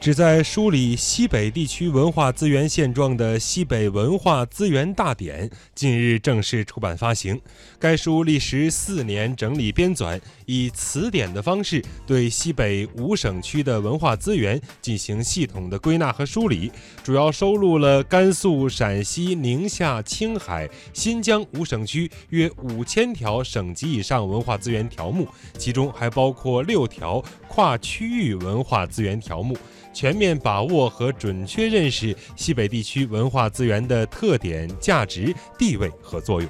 旨在梳理西北地区文化资源现状的《西北文化资源大典》近日正式出版发行。该书历时四年整理编纂，以词典的方式对西北五省区的文化资源进行系统的归纳和梳理，主要收录了甘肃、陕西、宁夏、青海、新疆五省区约五千条省级以上文化资源条目，其中还包括六条跨区域文化资源条目。全面把握和准确认识西北地区文化资源的特点、价值、地位和作用。